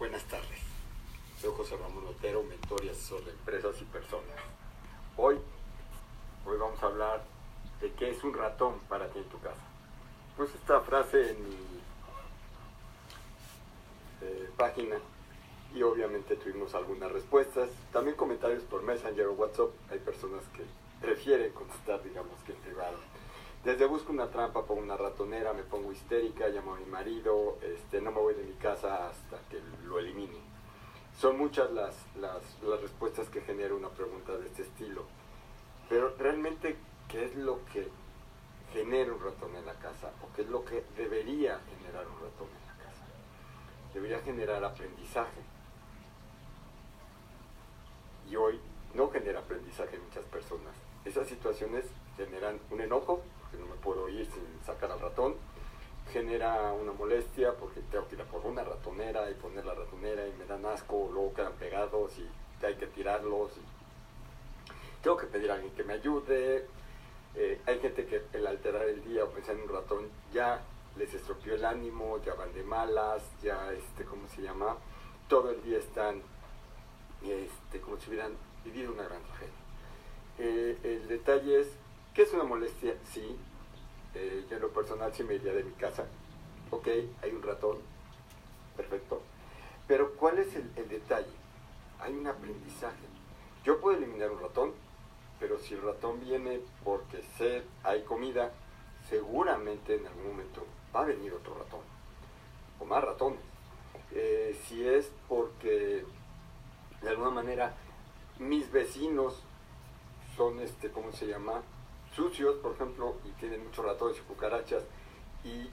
Buenas tardes. Soy José Ramón Otero, mentor y asesor de empresas y personas. Hoy, hoy vamos a hablar de qué es un ratón para ti en tu casa. Puse esta frase en mi eh, página y obviamente tuvimos algunas respuestas. También comentarios por Messenger o WhatsApp. Hay personas que prefieren contestar, digamos, que en privado. Desde busco una trampa, pongo una ratonera, me pongo histérica, llamo a mi marido, este, no me voy de mi casa hasta que lo elimine. Son muchas las, las, las respuestas que genera una pregunta de este estilo. Pero realmente, ¿qué es lo que genera un ratón en la casa? ¿O qué es lo que debería generar un ratón en la casa? Debería generar aprendizaje. Y hoy no genera aprendizaje en muchas personas. Esas situaciones generan un enojo, no me puedo ir sin sacar al ratón, genera una molestia porque tengo que ir a por una ratonera y poner la ratonera y me dan asco, luego quedan pegados y hay que tirarlos. Tengo que pedir a alguien que me ayude. Eh, hay gente que el alterar el día o pensar en un ratón ya les estropeó el ánimo, ya van de malas, ya, este, ¿cómo se llama? Todo el día están este, como si hubieran vivido una gran tragedia. Eh, el detalle es, ¿qué es una molestia? Sí, eh, yo en lo personal sí me iría de mi casa. Ok, hay un ratón, perfecto. Pero ¿cuál es el, detalle? Hay un aprendizaje. Yo puedo eliminar un ratón, pero si el ratón viene porque sed, hay comida, seguramente en algún momento va a venir otro ratón, o más ratones. Eh, si es porque de alguna manera mis vecinos son, este, ¿cómo se llama? Sucios, por ejemplo, y tienen muchos ratones y cucarachas, y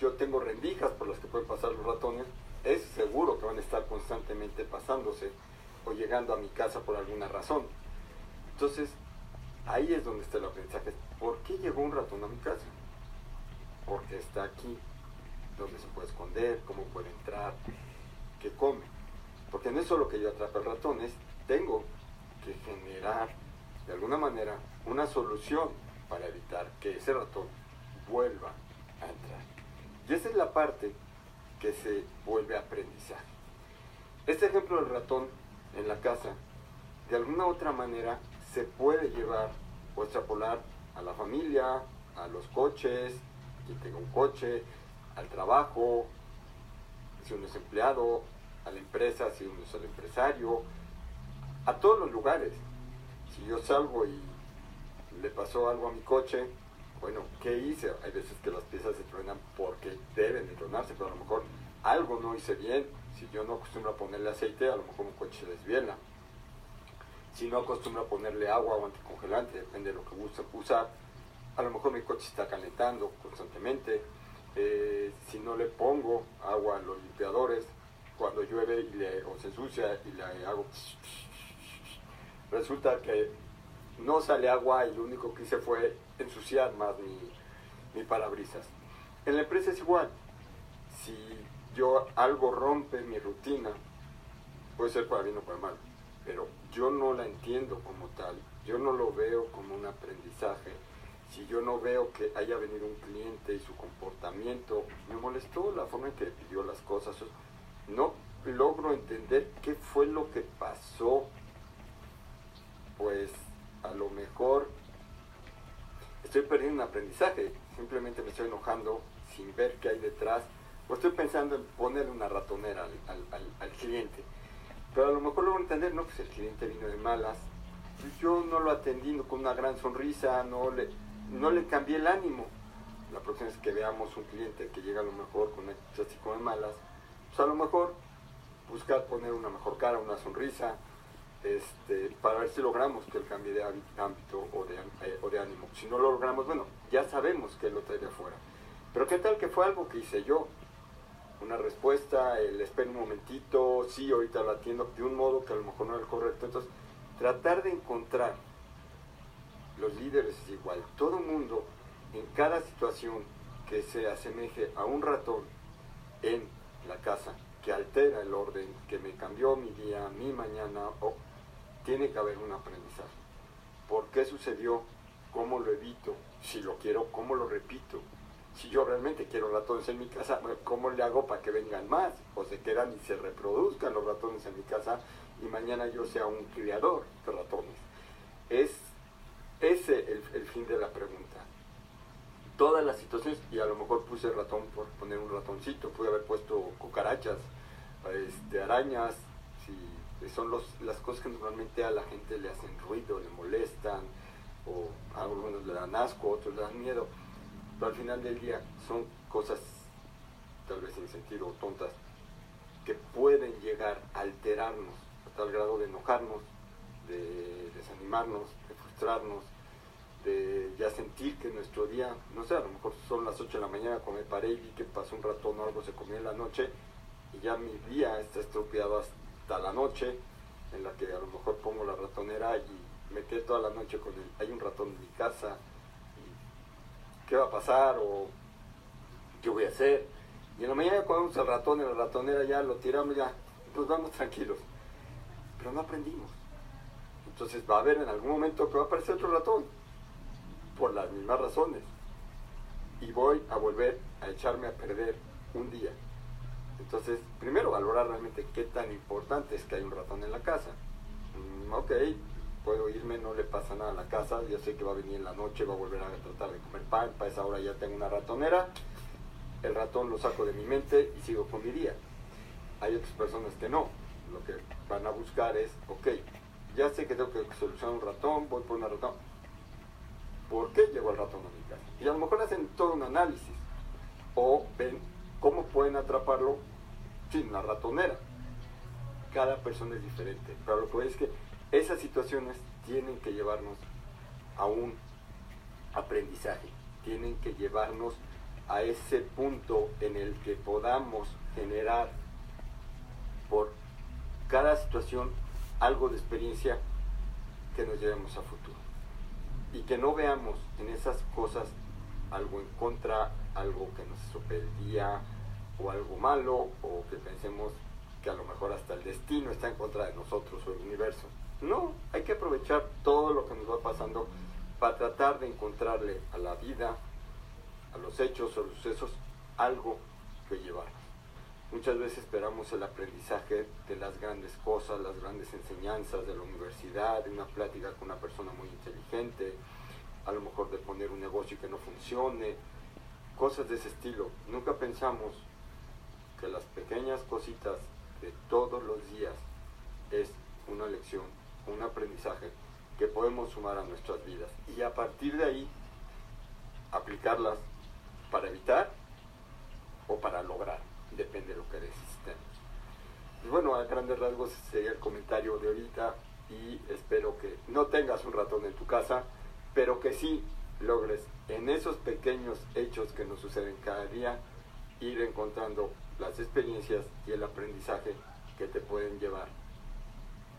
yo tengo rendijas por las que pueden pasar los ratones, es seguro que van a estar constantemente pasándose o llegando a mi casa por alguna razón. Entonces, ahí es donde está el aprendizaje. ¿Por qué llegó un ratón a mi casa? Porque está aquí, donde se puede esconder, cómo puede entrar, qué come. Porque no es solo que yo atrape ratones, tengo que generar de alguna manera una solución para evitar que ese ratón vuelva a entrar. Y esa es la parte que se vuelve aprendizaje. Este ejemplo del ratón en la casa, de alguna otra manera, se puede llevar o extrapolar a la familia, a los coches, quien tenga un coche, al trabajo, si uno es empleado, a la empresa, si uno es el empresario, a todos los lugares. Si yo salgo y le pasó algo a mi coche, bueno, ¿qué hice? Hay veces que las piezas se truenan porque deben de tronarse, pero a lo mejor algo no hice bien. Si yo no acostumbro a ponerle aceite, a lo mejor un coche se desviela. Si no acostumbro a ponerle agua o anticongelante, depende de lo que guste usar, a lo mejor mi coche está calentando constantemente. Eh, si no le pongo agua a los limpiadores, cuando llueve y le, o se ensucia y le hago resulta que no sale agua y lo único que hice fue ensuciar más mi, mi parabrisas. En la empresa es igual. Si yo algo rompe mi rutina, puede ser para bien o para mal, pero yo no la entiendo como tal, yo no lo veo como un aprendizaje. Si yo no veo que haya venido un cliente y su comportamiento me molestó, la forma en que pidió las cosas, no logro entender qué fue lo que pasó pues a lo mejor estoy perdiendo un aprendizaje, simplemente me estoy enojando sin ver qué hay detrás, o estoy pensando en ponerle una ratonera al, cliente. Pero a lo mejor logro entender, no, pues el cliente vino de malas, yo no lo atendí con una gran sonrisa, no le, no le cambié el ánimo. La próxima vez que veamos un cliente que llega a lo mejor con así como de malas, pues a lo mejor buscar poner una mejor cara, una sonrisa, este, para ver si logramos que él cambie de ámbito o de, eh, o de ánimo. Si no lo logramos, bueno, ya sabemos que él lo trae de afuera. Pero qué tal que fue algo que hice yo, una respuesta, el espera un momentito, sí, ahorita lo atiendo, de un modo que a lo mejor no es el correcto. Entonces, tratar de encontrar los líderes es igual. Todo mundo, en cada situación que se asemeje a un ratón en la casa, que altera el orden, que me cambió mi día, mi mañana, o tiene que haber un aprendizaje. ¿Por qué sucedió? ¿Cómo lo evito? Si lo quiero, ¿cómo lo repito? si yo realmente quiero ratones en mi casa, ¿cómo le hago para que vengan más? O se quedan y se reproduzcan los ratones en mi casa y mañana yo sea un criador de ratones. Es ese el, fin de la pregunta. Todas las situaciones, y a lo mejor puse ratón por poner un ratoncito, pude haber puesto cucarachas, este, arañas, si son los, las cosas que normalmente a la gente le hacen ruido, le molestan, o a algunos le dan asco, a otros le dan miedo. Pero al final del día son cosas, tal vez sin sentido, tontas, que pueden llegar a alterarnos a tal grado de enojarnos, de desanimarnos, de frustrarnos, de ya sentir que nuestro día, no sé, a lo mejor son las 8 de la mañana cuando me paré y vi que pasó un ratón o algo se comió en la noche y ya mi día está estropeado hasta la noche en la que a lo mejor pongo la ratonera y me quedé toda la noche con el, hay un ratón en mi casa, qué va a pasar o qué voy a hacer. Y en la mañana cuando vamos al ratón, en la ratonera ya lo tiramos, ya, pues vamos tranquilos. Pero no aprendimos. Entonces va a haber en algún momento que va a aparecer otro ratón, por las mismas razones. Y voy a volver a echarme a perder un día. Entonces, primero valorar realmente qué tan importante es que hay un ratón en la casa. Mm, ok, puedo irme, no le pasa nada a la casa, ya sé que va a venir en la noche, va a volver a tratar de comer pan, para esa hora ya tengo una ratonera, el ratón lo saco de mi mente y sigo con mi día. Hay otras personas que no, lo que van a buscar es, ok, ya sé que tengo que solucionar un ratón, voy por una ratón. ¿Por qué llegó el ratón a mi casa? Y a lo mejor hacen todo un análisis o ven pueden atraparlo sin una ratonera. Cada persona es diferente, pero lo que es que esas situaciones tienen que llevarnos a un aprendizaje, tienen que llevarnos a ese punto en el que podamos generar por cada situación algo de experiencia que nos llevemos a futuro. Y que no veamos en esas cosas algo en contra, algo que nos sorprendía o algo malo, o que pensemos que a lo mejor hasta el destino está en contra de nosotros o el universo. No, hay que aprovechar todo lo que nos va pasando para tratar de encontrarle a la vida, a los hechos o los sucesos, algo que llevar. Muchas veces esperamos el aprendizaje de las grandes cosas, las grandes enseñanzas de la universidad, de una plática con una persona muy inteligente, a lo mejor de poner un negocio que no funcione, cosas de ese estilo. Nunca pensamos que las pequeñas cositas de todos los días es una lección un aprendizaje que podemos sumar a nuestras vidas y a partir de ahí aplicarlas para evitar o para lograr, depende de lo que necesitemos. Y bueno, a grandes rasgos sería el comentario de ahorita y espero que no tengas un ratón en tu casa, pero que sí logres en esos pequeños hechos que nos suceden cada día ir encontrando las experiencias y el aprendizaje que te pueden llevar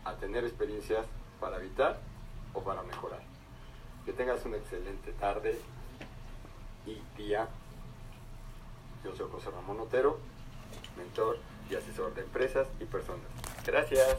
a tener experiencias para evitar o para mejorar. Que tengas una excelente tarde y día. Yo soy José Ramón Otero, mentor y asesor de empresas y personas. Gracias.